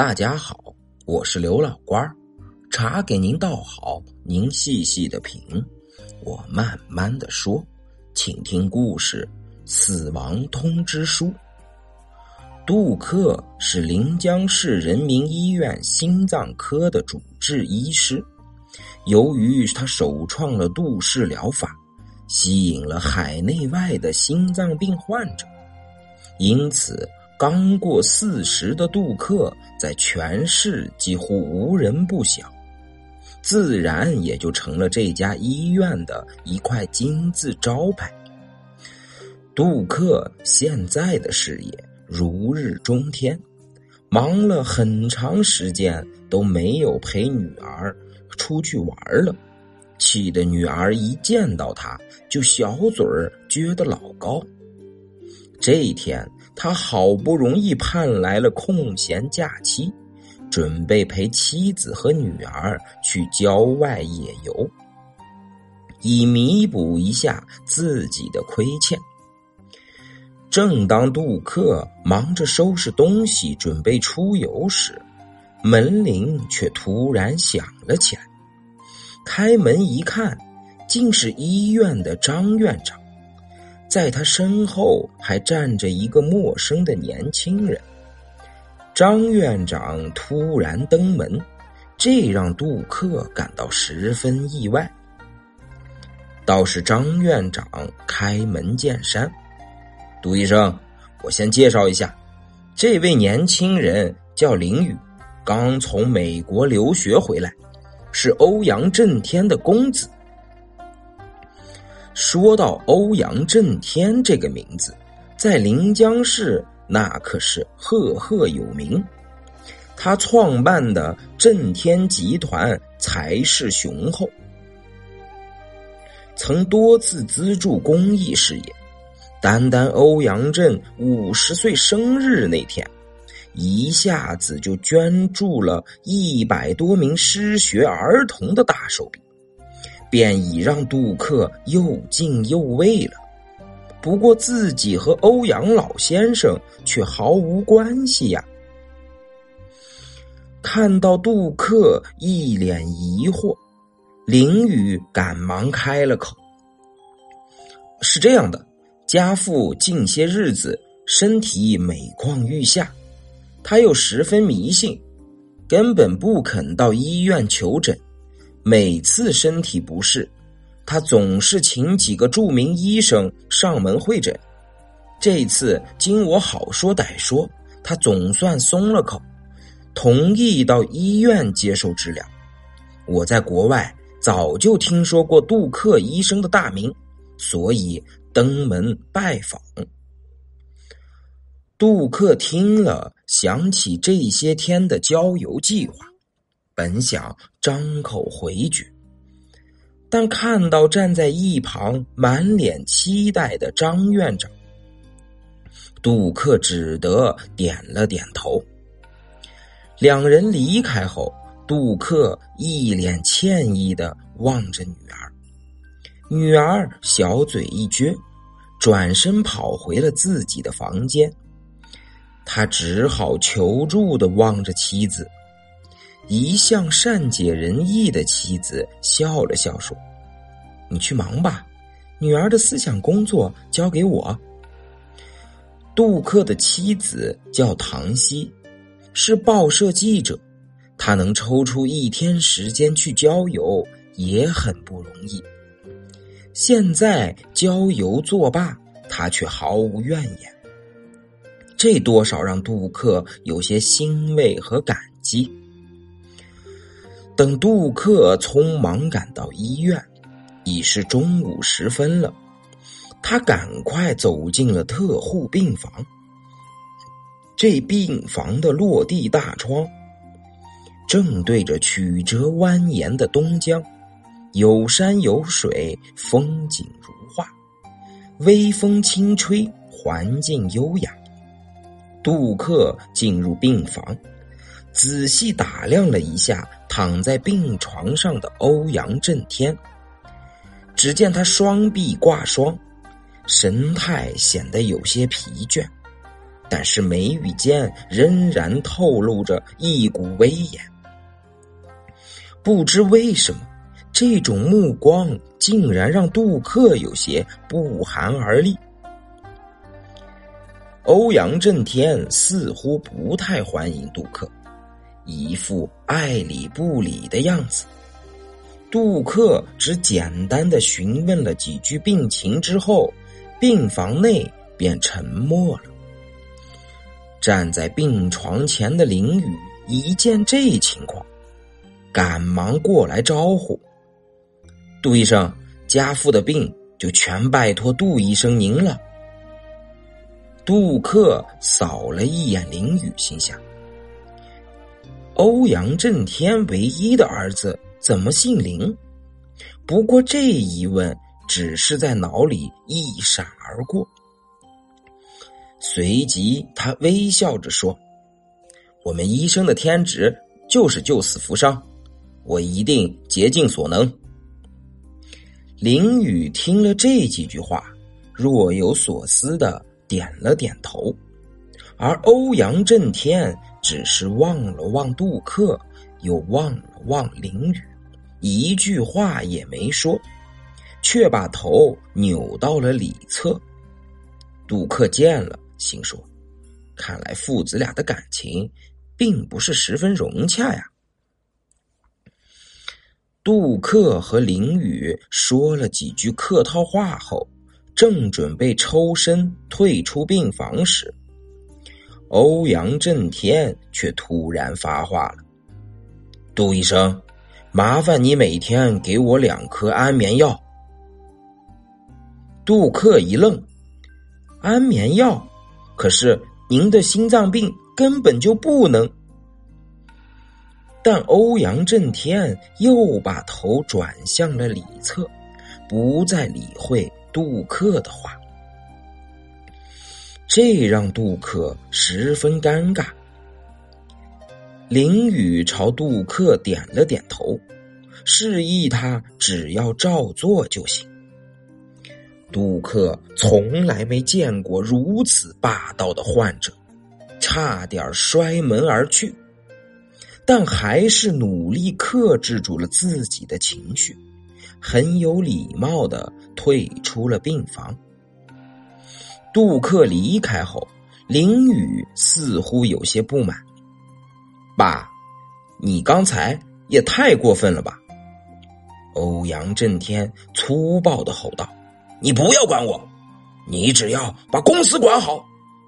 大家好，我是刘老官儿，茶给您倒好，您细细的品，我慢慢的说，请听故事《死亡通知书》。杜克是临江市人民医院心脏科的主治医师，由于他首创了杜氏疗法，吸引了海内外的心脏病患者，因此。刚过四十的杜克，在全市几乎无人不晓，自然也就成了这家医院的一块金字招牌。杜克现在的事业如日中天，忙了很长时间都没有陪女儿出去玩了，气得女儿一见到他就小嘴儿撅得老高。这一天。他好不容易盼来了空闲假期，准备陪妻子和女儿去郊外野游，以弥补一下自己的亏欠。正当杜克忙着收拾东西准备出游时，门铃却突然响了起来。开门一看，竟是医院的张院长。在他身后还站着一个陌生的年轻人。张院长突然登门，这让杜克感到十分意外。倒是张院长开门见山：“杜医生，我先介绍一下，这位年轻人叫林宇，刚从美国留学回来，是欧阳震天的公子。”说到欧阳震天这个名字，在临江市那可是赫赫有名。他创办的震天集团财势雄厚，曾多次资助公益事业。单单欧阳震五十岁生日那天，一下子就捐助了一百多名失学儿童的大手笔。便已让杜克又敬又畏了。不过自己和欧阳老先生却毫无关系呀。看到杜克一脸疑惑，林雨赶忙开了口：“是这样的，家父近些日子身体每况愈下，他又十分迷信，根本不肯到医院求诊。”每次身体不适，他总是请几个著名医生上门会诊。这次经我好说歹说，他总算松了口，同意到医院接受治疗。我在国外早就听说过杜克医生的大名，所以登门拜访。杜克听了，想起这些天的郊游计划。本想张口回绝，但看到站在一旁满脸期待的张院长，杜克只得点了点头。两人离开后，杜克一脸歉意的望着女儿，女儿小嘴一撅，转身跑回了自己的房间。他只好求助的望着妻子。一向善解人意的妻子笑了笑说：“你去忙吧，女儿的思想工作交给我。”杜克的妻子叫唐熙，是报社记者，她能抽出一天时间去郊游也很不容易。现在郊游作罢，她却毫无怨言，这多少让杜克有些欣慰和感激。等杜克匆忙赶到医院，已是中午时分了。他赶快走进了特护病房。这病房的落地大窗，正对着曲折蜿蜒的东江，有山有水，风景如画。微风轻吹，环境优雅。杜克进入病房。仔细打量了一下躺在病床上的欧阳震天，只见他双臂挂霜，神态显得有些疲倦。但是眉宇间仍然透露着一股威严。不知为什么，这种目光竟然让杜克有些不寒而栗。欧阳震天似乎不太欢迎杜克，一副爱理不理的样子。杜克只简单的询问了几句病情之后，病房内便沉默了。站在病床前的林雨一见这情况，赶忙过来招呼：“杜医生，家父的病就全拜托杜医生您了。”杜克扫了一眼林雨，心想：“欧阳震天唯一的儿子怎么姓林？”不过这一问只是在脑里一闪而过。随即，他微笑着说：“我们医生的天职就是救死扶伤，我一定竭尽所能。”林雨听了这几句话，若有所思的。点了点头，而欧阳震天只是望了望杜克，又望了望林雨，一句话也没说，却把头扭到了里侧。杜克见了，心说：“看来父子俩的感情并不是十分融洽呀。”杜克和林雨说了几句客套话后。正准备抽身退出病房时，欧阳震天却突然发话了：“杜医生，麻烦你每天给我两颗安眠药。”杜克一愣：“安眠药？可是您的心脏病根本就不能。”但欧阳震天又把头转向了里侧，不再理会。杜克的话，这让杜克十分尴尬。林雨朝杜克点了点头，示意他只要照做就行。杜克从来没见过如此霸道的患者，差点摔门而去，但还是努力克制住了自己的情绪。很有礼貌的退出了病房。杜克离开后，林雨似乎有些不满：“爸，你刚才也太过分了吧？”欧阳震天粗暴的吼道：“你不要管我，你只要把公司管好，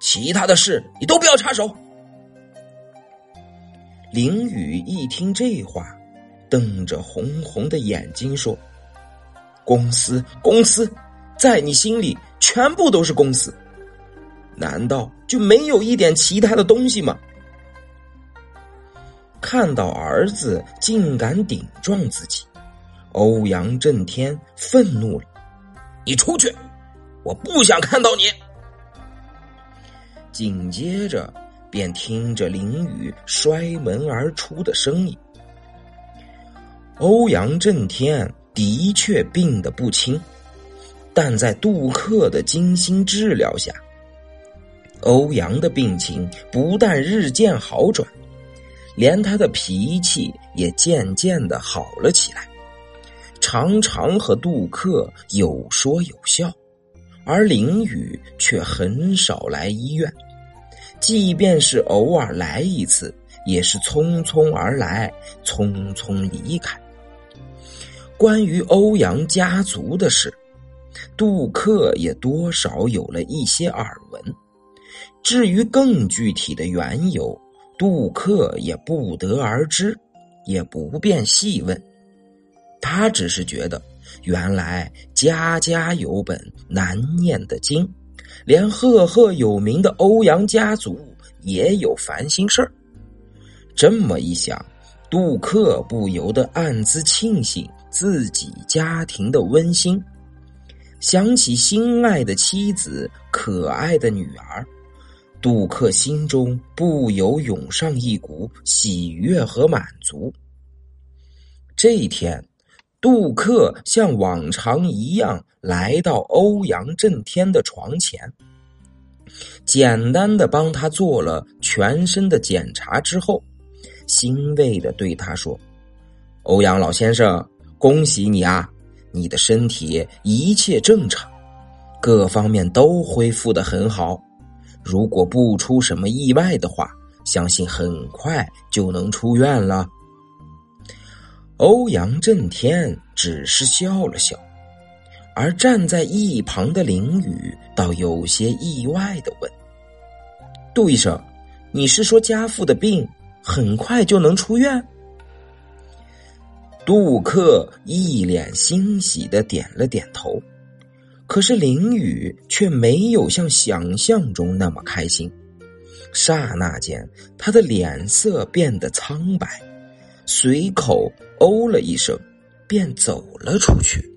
其他的事你都不要插手。”林雨一听这话，瞪着红红的眼睛说。公司，公司，在你心里全部都是公司，难道就没有一点其他的东西吗？看到儿子竟敢顶撞自己，欧阳震天愤怒了：“你出去，我不想看到你。”紧接着便听着林雨摔门而出的声音，欧阳震天。的确病得不轻，但在杜克的精心治疗下，欧阳的病情不但日渐好转，连他的脾气也渐渐的好了起来，常常和杜克有说有笑，而林雨却很少来医院，即便是偶尔来一次，也是匆匆而来，匆匆离开。关于欧阳家族的事，杜克也多少有了一些耳闻。至于更具体的缘由，杜克也不得而知，也不便细问。他只是觉得，原来家家有本难念的经，连赫赫有名的欧阳家族也有烦心事儿。这么一想，杜克不由得暗自庆幸。自己家庭的温馨，想起心爱的妻子、可爱的女儿，杜克心中不由涌上一股喜悦和满足。这一天，杜克像往常一样来到欧阳震天的床前，简单的帮他做了全身的检查之后，欣慰的对他说：“欧阳老先生，恭喜你啊，你的身体一切正常，各方面都恢复的很好。如果不出什么意外的话，相信很快就能出院了。”欧阳震天只是笑了笑。而站在一旁的林雨倒有些意外的问：“杜医生，你是说家父的病很快就能出院？”杜克一脸欣喜的点了点头，可是林雨却没有像想象中那么开心。刹那间，他的脸色变得苍白，随口哦了一声，便走了出去。